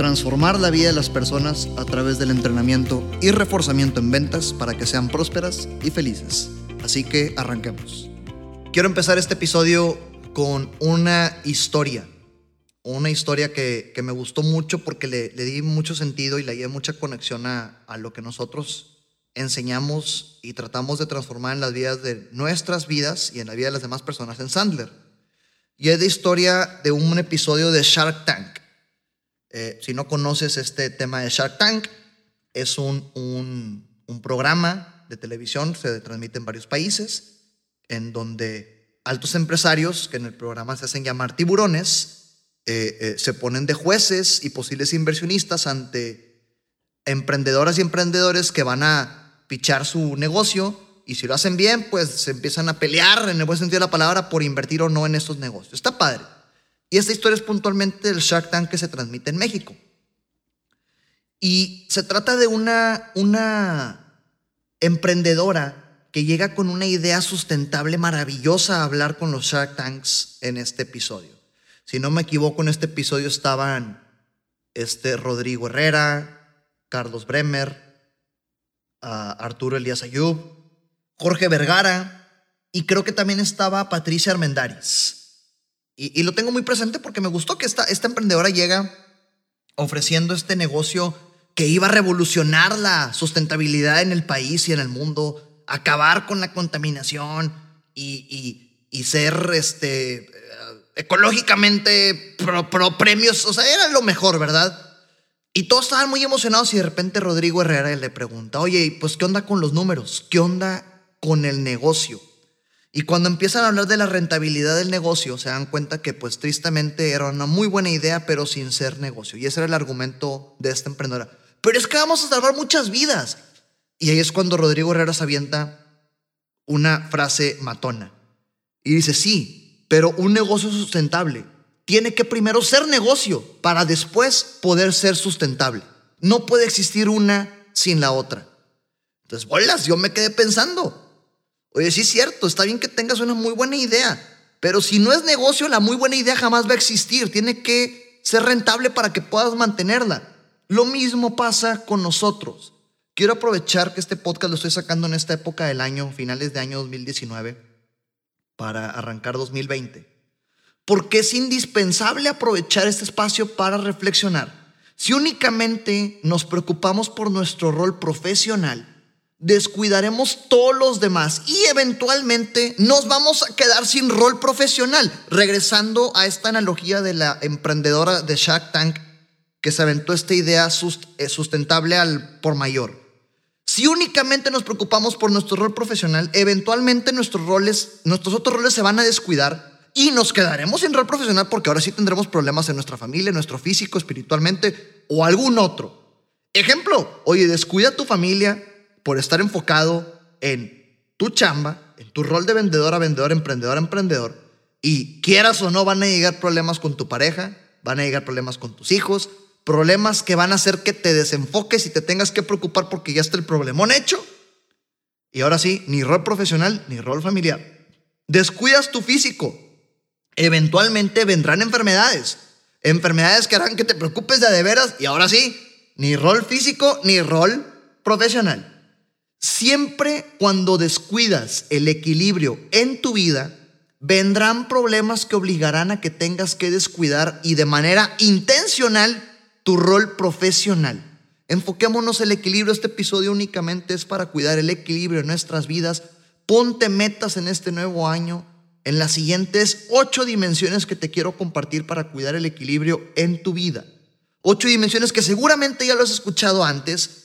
Transformar la vida de las personas a través del entrenamiento y reforzamiento en ventas para que sean prósperas y felices. Así que arranquemos. Quiero empezar este episodio con una historia. Una historia que, me gustó mucho porque le, le, di mucho sentido y le di mucha conexión a, a lo que nosotros enseñamos y tratamos de transformar en las vidas de nuestras vidas y en la vida de las demás personas en Sandler. Y es de historia de un episodio de Shark Tank. Eh, si no conoces este tema de Shark Tank, es un, un, programa de televisión, se transmite en varios países, en donde altos empresarios, que en el programa se hacen llamar tiburones, eh, eh, se ponen de jueces y posibles inversionistas ante emprendedoras y emprendedores que van a pichar su negocio y si lo hacen bien, pues se empiezan a pelear en el buen sentido de la palabra por invertir o no en estos negocios. Está padre. Y esta historia es puntualmente del Shark Tank que se transmite en México. Y se trata de una, una emprendedora que llega con una idea sustentable maravillosa a hablar con los Shark Tanks en este episodio. Si no me equivoco, en este episodio estaban este Rodrigo Herrera, Carlos Bremer, uh, Arturo Elías Ayub, Jorge Vergara y creo que también estaba Patricia Armendáriz. Y, lo tengo muy presente porque me gustó que esta, esta emprendedora llega ofreciendo este negocio que iba a revolucionar la sustentabilidad en el país y en el mundo acabar con la contaminación y, y, y ser este, ecológicamente pro, pro, premios, o sea, era lo mejor, ¿verdad? Y todos estaban muy emocionados y de repente Rodrigo Herrera le pregunta, oye, pues ¿qué onda con los números? ¿Qué onda con el negocio? Y cuando empiezan a hablar de la rentabilidad del negocio, se dan cuenta que pues tristemente era una muy buena idea, pero sin ser negocio. Y ese era el argumento de esta emprendedora. Pero es que vamos a salvar muchas vidas. Y ahí es cuando Rodrigo Herrera se avienta una frase matona. Y dice, sí, pero un negocio sustentable tiene que primero ser negocio para después poder ser sustentable. No puede existir una sin la otra. Entonces, bolas, yo me quedé pensando. Oye, sí es cierto, está bien que tengas una muy buena idea, pero si no es negocio, la muy buena idea jamás va a existir. Tiene que ser rentable para que puedas mantenerla. Lo mismo pasa con nosotros. Quiero aprovechar que este podcast lo estoy sacando en esta época del año, finales de año 2019, para arrancar 2020. Porque es indispensable aprovechar este espacio para reflexionar. Si únicamente nos preocupamos por nuestro rol profesional, descuidaremos todos los demás y eventualmente nos vamos a quedar sin rol profesional. Regresando a esta analogía de la emprendedora de Shark Tank que se aventó esta idea sustentable al por mayor. Si únicamente nos preocupamos por nuestro rol profesional, eventualmente nuestros roles, nuestros otros roles se van a descuidar y nos quedaremos sin rol profesional porque ahora sí tendremos problemas en nuestra familia, en nuestro físico, espiritualmente o algún otro. Ejemplo, oye, descuida tu familia por estar enfocado en tu chamba, en tu rol de vendedor a vendedor, emprendedor a emprendedor, y quieras o no van a llegar problemas con tu pareja, van a llegar problemas con tus hijos, problemas que van a hacer que te desenfoques y te tengas que preocupar porque ya está el problemón hecho. Y ahora sí, ni rol profesional ni rol familiar. Descuidas tu físico. Eventualmente vendrán enfermedades. Enfermedades que harán que te preocupes de de veras. Y ahora sí, ni rol físico ni rol profesional. Siempre cuando descuidas el equilibrio en tu vida, vendrán problemas que obligarán a que tengas que descuidar y de manera intencional tu rol profesional. Enfoquémonos el equilibrio. Este episodio únicamente es para cuidar el equilibrio en nuestras vidas. Ponte metas en este nuevo año, en las siguientes ocho dimensiones que te quiero compartir para cuidar el equilibrio en tu vida. Ocho dimensiones que seguramente ya lo has escuchado antes.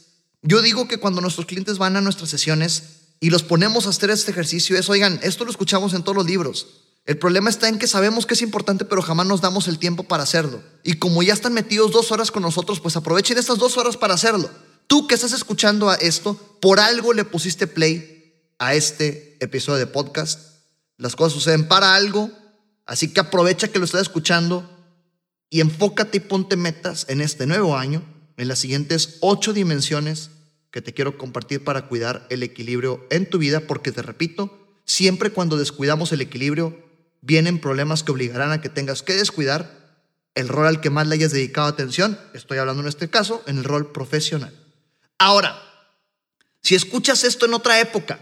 Yo digo que cuando nuestros clientes van a nuestras sesiones y los ponemos a hacer este ejercicio es, oigan, esto lo escuchamos en todos los libros. El problema está en que sabemos que es importante, pero jamás nos damos el tiempo para hacerlo. Y como ya están metidos dos horas con nosotros, pues aprovechen estas dos horas para hacerlo. Tú que estás escuchando a esto, por algo le pusiste play a este episodio de podcast. Las cosas suceden para algo, así que aprovecha que lo estás escuchando y enfócate y ponte metas en este nuevo año, en las siguientes ocho dimensiones que te quiero compartir para cuidar el equilibrio en tu vida, porque te repito, siempre cuando descuidamos el equilibrio, vienen problemas que obligarán a que tengas que descuidar el rol al que más le hayas dedicado atención, estoy hablando en este caso, en el rol profesional. Ahora, si escuchas esto en otra época,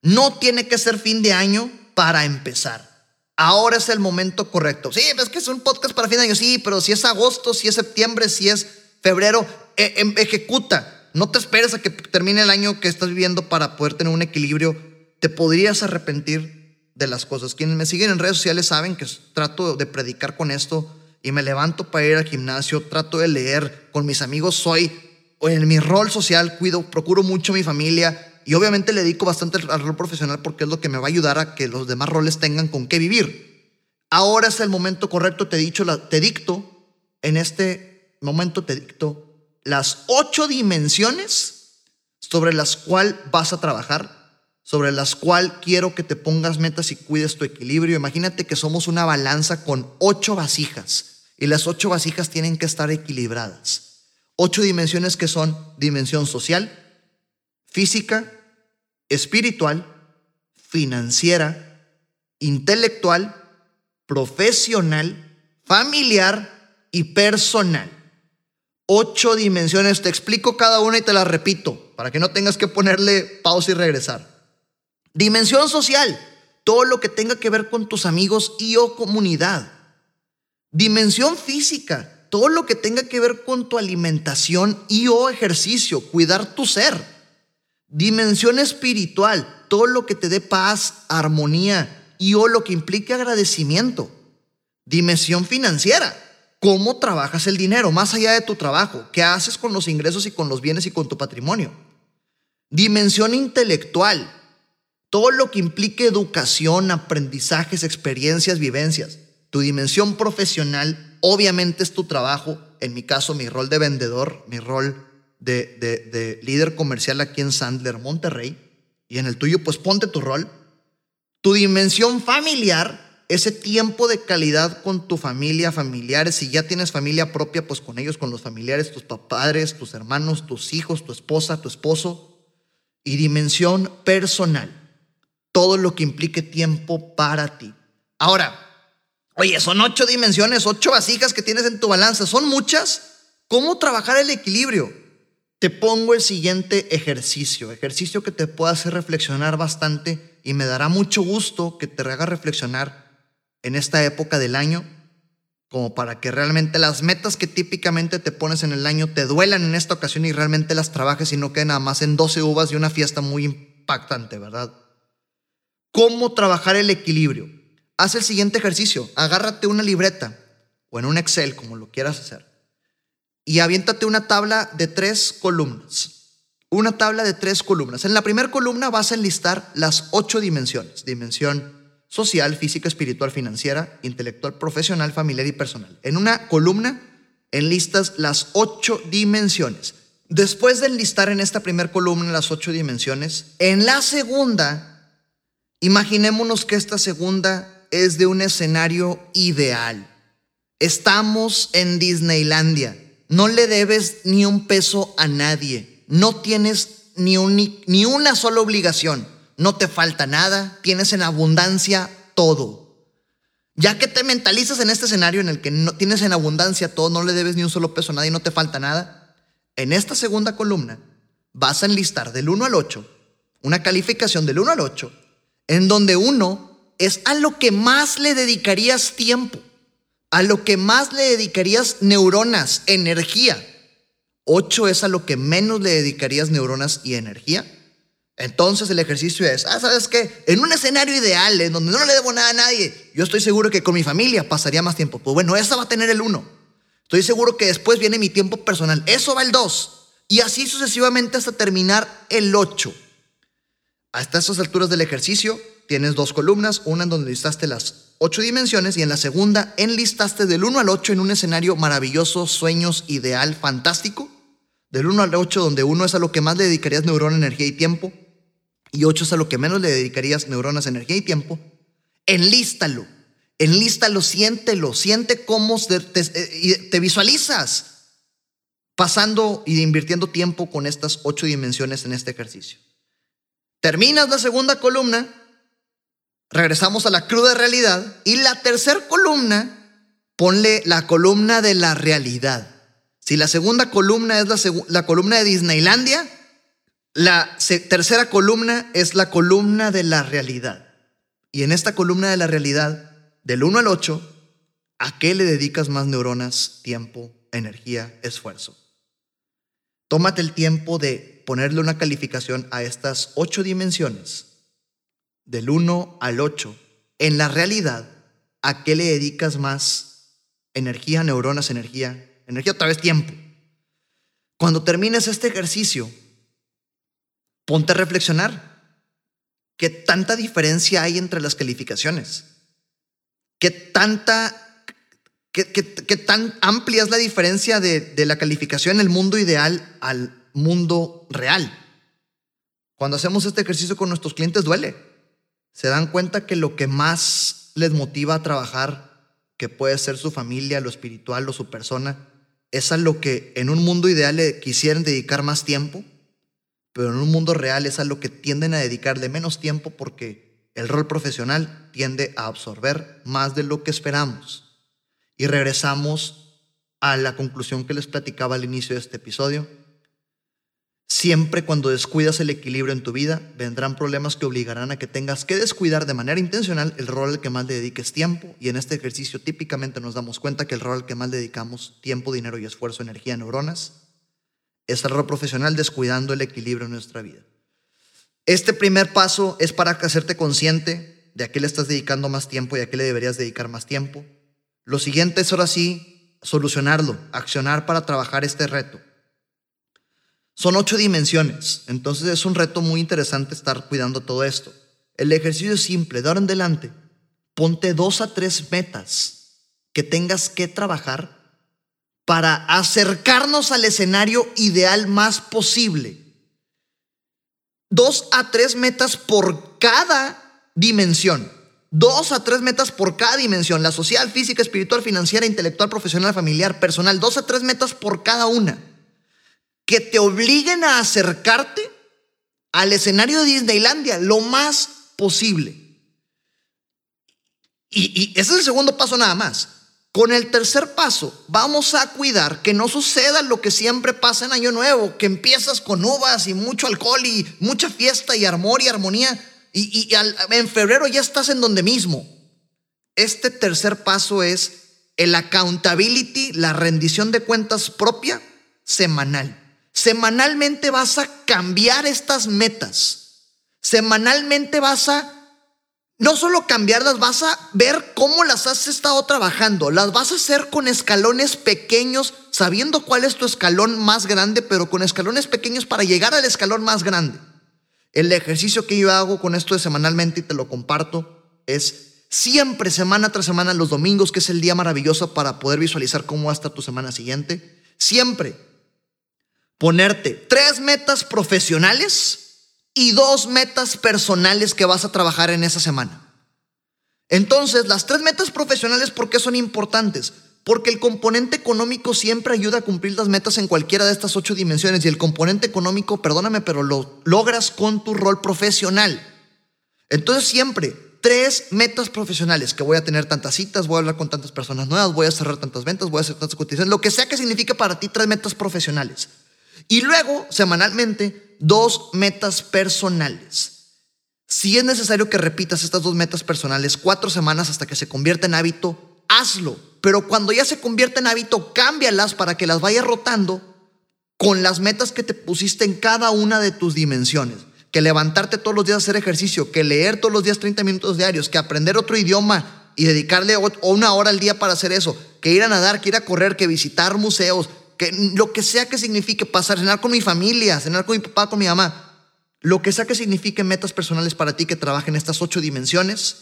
no tiene que ser fin de año para empezar. Ahora es el momento correcto. Sí, es que es un podcast para fin de año, sí, pero si es agosto, si es septiembre, si es febrero, e, em, ejecuta. No te esperes a que termine el año que estás viviendo para poder tener un equilibrio. Te podrías arrepentir de las cosas. Quienes me siguen en redes sociales saben que trato de predicar con esto y me levanto para ir al gimnasio, trato de leer, con mis amigos soy, en mi rol social cuido, procuro mucho a mi familia y obviamente le dedico bastante al rol profesional porque es lo que me va a ayudar a que los demás roles tengan con qué vivir. Ahora es el momento correcto, te, he dicho, te dicto, en este momento te dicto las ocho dimensiones sobre las cuales vas a trabajar, sobre las cuales quiero que te pongas metas y cuides tu equilibrio. Imagínate que somos una balanza con ocho vasijas y las ocho vasijas tienen que estar equilibradas. Ocho dimensiones que son dimensión social, física, espiritual, financiera, intelectual, profesional, familiar y personal. Ocho dimensiones, te explico cada una y te las repito, para que no tengas que ponerle pausa y regresar. Dimensión social, todo lo que tenga que ver con tus amigos y o comunidad. Dimensión física, todo lo que tenga que ver con tu alimentación y o ejercicio, cuidar tu ser. Dimensión espiritual, todo lo que te dé paz, armonía y o lo que implique agradecimiento. Dimensión financiera, cómo trabajas el dinero, más allá de tu trabajo, qué haces con los ingresos y con los bienes y con tu patrimonio. Dimensión intelectual, todo lo que implique educación, aprendizajes, experiencias, vivencias. Tu dimensión profesional obviamente es tu trabajo, en mi caso mi rol de vendedor, mi rol de, líder comercial aquí en Sandler, Monterrey, y en el tuyo pues ponte tu rol. Tu dimensión familiar, ese tiempo de calidad con tu familia, familiares, si ya tienes familia propia, pues con ellos, con los familiares, tus padres, tus hermanos, tus hijos, tu esposa, tu esposo. Y dimensión personal, todo lo que implique tiempo para ti. Ahora, Oye, son ocho dimensiones, ocho vasijas que tienes en tu balanza. ¿Son muchas? ¿Cómo trabajar el equilibrio? Te pongo el siguiente ejercicio, ejercicio que te pueda hacer reflexionar bastante y me dará mucho gusto que te haga reflexionar en esta época del año, como para que realmente las metas que típicamente te pones en el año te duelan en esta ocasión y realmente las trabajes y no queden nada más en 12 uvas y una fiesta muy impactante, ¿verdad? ¿Cómo trabajar el equilibrio? haz el siguiente ejercicio. Agárrate una libreta o en un Excel, como lo quieras hacer, y aviéntate una tabla de tres columnas. Una tabla de tres columnas. En la primera columna vas a enlistar las ocho dimensiones. Dimensión social, física, espiritual, financiera, intelectual, profesional, familiar y personal. En una columna enlistas las ocho dimensiones. Después de enlistar en esta primera columna las ocho dimensiones, en la segunda, imaginémonos que esta segunda es de un escenario ideal. Estamos en Disneylandia. No le debes ni un peso a nadie. No tienes ni, ni una sola obligación. No te falta nada. Tienes en abundancia todo. Ya que te mentalizas en este escenario en el que no tienes en abundancia todo, no le debes ni un solo peso a nadie, no te falta nada. En esta segunda columna vas a enlistar del 1 al 8 una calificación del 1 al 8 en donde uno es a lo que más le dedicarías tiempo, a lo que más le dedicarías neuronas, energía. Ocho es a lo que menos le dedicarías neuronas y energía. Entonces el ejercicio es, ah, ¿sabes qué? En un escenario ideal, en donde no le debo nada a nadie, yo estoy seguro que con mi familia pasaría más tiempo. Pues bueno, esa va a tener el uno. Estoy seguro que después viene mi tiempo personal. Eso va el dos. Y así sucesivamente hasta terminar el ocho. Hasta esas alturas del ejercicio, tienes dos columnas, una en donde listaste las ocho dimensiones y en la segunda enlistaste del 1 al 8 en un escenario maravilloso, sueños, ideal, fantástico. Del 1 al 8 donde uno es a lo que más le dedicarías neurona, energía y tiempo. Y 8 es a lo que menos le dedicarías neuronas, energía y tiempo, enlístalo. Enlístalo, siéntelo, siente cómo te, te visualizas pasando y invirtiendo tiempo con estas ocho dimensiones en este ejercicio. Terminas la segunda columna, regresamos a la cruda realidad y la tercera columna, ponle la columna de la realidad. Si la segunda columna es la, la columna de Disneylandia, la tercera columna es la columna de la realidad. Y en esta columna de la realidad, del 1 al 8, ¿a qué le dedicas más neuronas, tiempo, energía, esfuerzo? Tómate el tiempo de ponerle una calificación a estas ocho dimensiones, del 1 al 8. En la realidad, ¿a qué le dedicas más energía, neuronas, energía, energía otra vez tiempo? Cuando termines este ejercicio, ponte a reflexionar. ¿Qué tanta diferencia hay entre las calificaciones? ¿Qué tanta ¿Qué, tan amplia es la diferencia de, de, la calificación en el mundo ideal al mundo real? Cuando hacemos este ejercicio con nuestros clientes duele. Se dan cuenta que lo que más les motiva a trabajar, que puede ser su familia, lo espiritual o su persona, es a lo que en un mundo ideal le quisieran dedicar más tiempo, pero en un mundo real es a lo que tienden a dedicarle menos tiempo porque el rol profesional tiende a absorber más de lo que esperamos. Y regresamos a la conclusión que les platicaba al inicio de este episodio. Siempre cuando descuidas el equilibrio en tu vida, vendrán problemas que obligarán a que tengas que descuidar de manera intencional el rol al que más le dediques tiempo. Y en este ejercicio típicamente nos damos cuenta que el rol al que más dedicamos tiempo, dinero y esfuerzo, energía, neuronas, es el rol profesional descuidando el equilibrio en nuestra vida. Este primer paso es para hacerte consciente de a qué le estás dedicando más tiempo y a qué le deberías dedicar más tiempo. Lo siguiente es ahora sí solucionarlo, accionar para trabajar este reto. Son ocho dimensiones, entonces es un reto muy interesante estar cuidando todo esto. El ejercicio es simple, de ahora en adelante, ponte dos a tres metas que tengas que trabajar para acercarnos al escenario ideal más posible. Dos a tres metas por cada dimensión. Dos a tres metas por cada dimensión, la social, física, espiritual, financiera, intelectual, profesional, familiar, personal. Dos a tres metas por cada una. Que te obliguen a acercarte al escenario de Disneylandia lo más posible. Y, ese es el segundo paso nada más. Con el tercer paso, vamos a cuidar que no suceda lo que siempre pasa en Año Nuevo, que empiezas con uvas y mucho alcohol y mucha fiesta y amor y armonía y, en febrero ya estás en donde mismo. Este tercer paso es el accountability, la rendición de cuentas propia semanal. Semanalmente vas a cambiar estas metas. Semanalmente vas a no solo cambiarlas, vas a ver cómo las has estado trabajando. Las vas a hacer con escalones pequeños, sabiendo cuál es tu escalón más grande, pero con escalones pequeños para llegar al escalón más grande. El ejercicio que yo hago con esto de semanalmente y te lo comparto es siempre, semana tras semana, los domingos, que es el día maravilloso para poder visualizar cómo va a estar tu semana siguiente. Siempre ponerte tres metas profesionales y dos metas personales que vas a trabajar en esa semana. Entonces, las tres metas profesionales, ¿por qué son importantes? Porque el componente económico siempre ayuda a cumplir las metas en cualquiera de estas ocho dimensiones y el componente económico, perdóname, pero lo logras con tu rol profesional. Entonces siempre tres metas profesionales, que voy a tener tantas citas, voy a hablar con tantas personas nuevas, voy a cerrar tantas ventas, voy a hacer tantas cotizaciones, lo que sea que signifique para ti tres metas profesionales. Y luego, semanalmente, dos metas personales. Si es necesario que repitas estas dos metas personales cuatro semanas hasta que se convierta en hábito, hazlo pero cuando ya se convierte en hábito, cámbialas para que las vayas rotando con las metas que te pusiste en cada una de tus dimensiones. Que levantarte todos los días a hacer ejercicio, que leer todos los días 30 minutos diarios, que aprender otro idioma y dedicarle una hora al día para hacer eso, que ir a nadar, que ir a correr, que visitar museos, que lo que sea que signifique pasar, cenar con mi familia, cenar con mi papá, con mi mamá, lo que sea que signifique metas personales para ti que trabajen estas ocho dimensiones,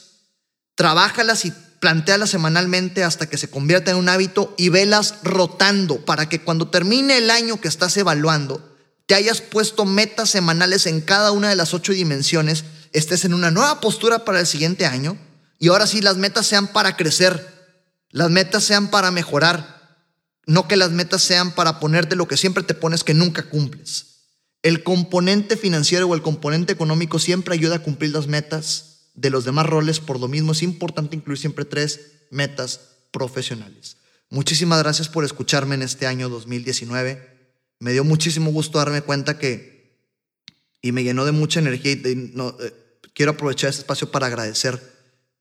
trabájalas y plantéalas semanalmente hasta que se convierta en un hábito y velas rotando para que cuando termine el año que estás evaluando, te hayas puesto metas semanales en cada una de las ocho dimensiones, estés en una nueva postura para el siguiente año y ahora sí las metas sean para crecer, las metas sean para mejorar, no que las metas sean para ponerte lo que siempre te pones que nunca cumples. El componente financiero o el componente económico siempre ayuda a cumplir las metas de los demás roles, por lo mismo es importante incluir siempre tres metas profesionales. Muchísimas gracias por escucharme en este año 2019. Me dio muchísimo gusto darme cuenta que, y me llenó de mucha energía, y eh, quiero aprovechar este espacio para agradecer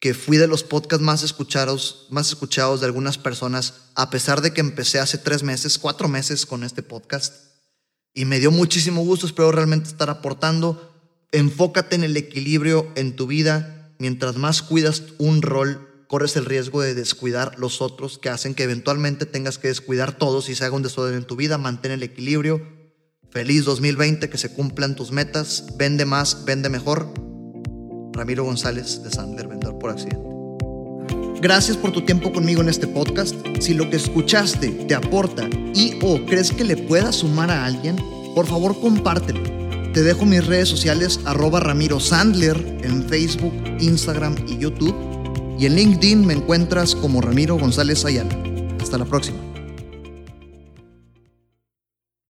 que fui de los podcasts más escuchados, más escuchados de algunas personas, a pesar de que empecé hace tres meses, cuatro meses con este podcast. Y me dio muchísimo gusto, espero realmente estar aportando. Enfócate en el equilibrio en tu vida. Mientras más cuidas un rol, corres el riesgo de descuidar los otros que hacen que eventualmente tengas que descuidar todos y se haga un desorden en tu vida. Mantén el equilibrio. Feliz 2020, que se cumplan tus metas. Vende más, vende mejor. Ramiro González de Sandler, Accidente. Gracias por tu tiempo conmigo en este podcast. Si lo que escuchaste te aporta y o crees que le pueda sumar a alguien, por favor compártelo. Te dejo mis redes sociales arroba Ramiro Sandler en Facebook, Instagram y YouTube. Y en LinkedIn me encuentras como Ramiro González Ayala. Hasta la próxima.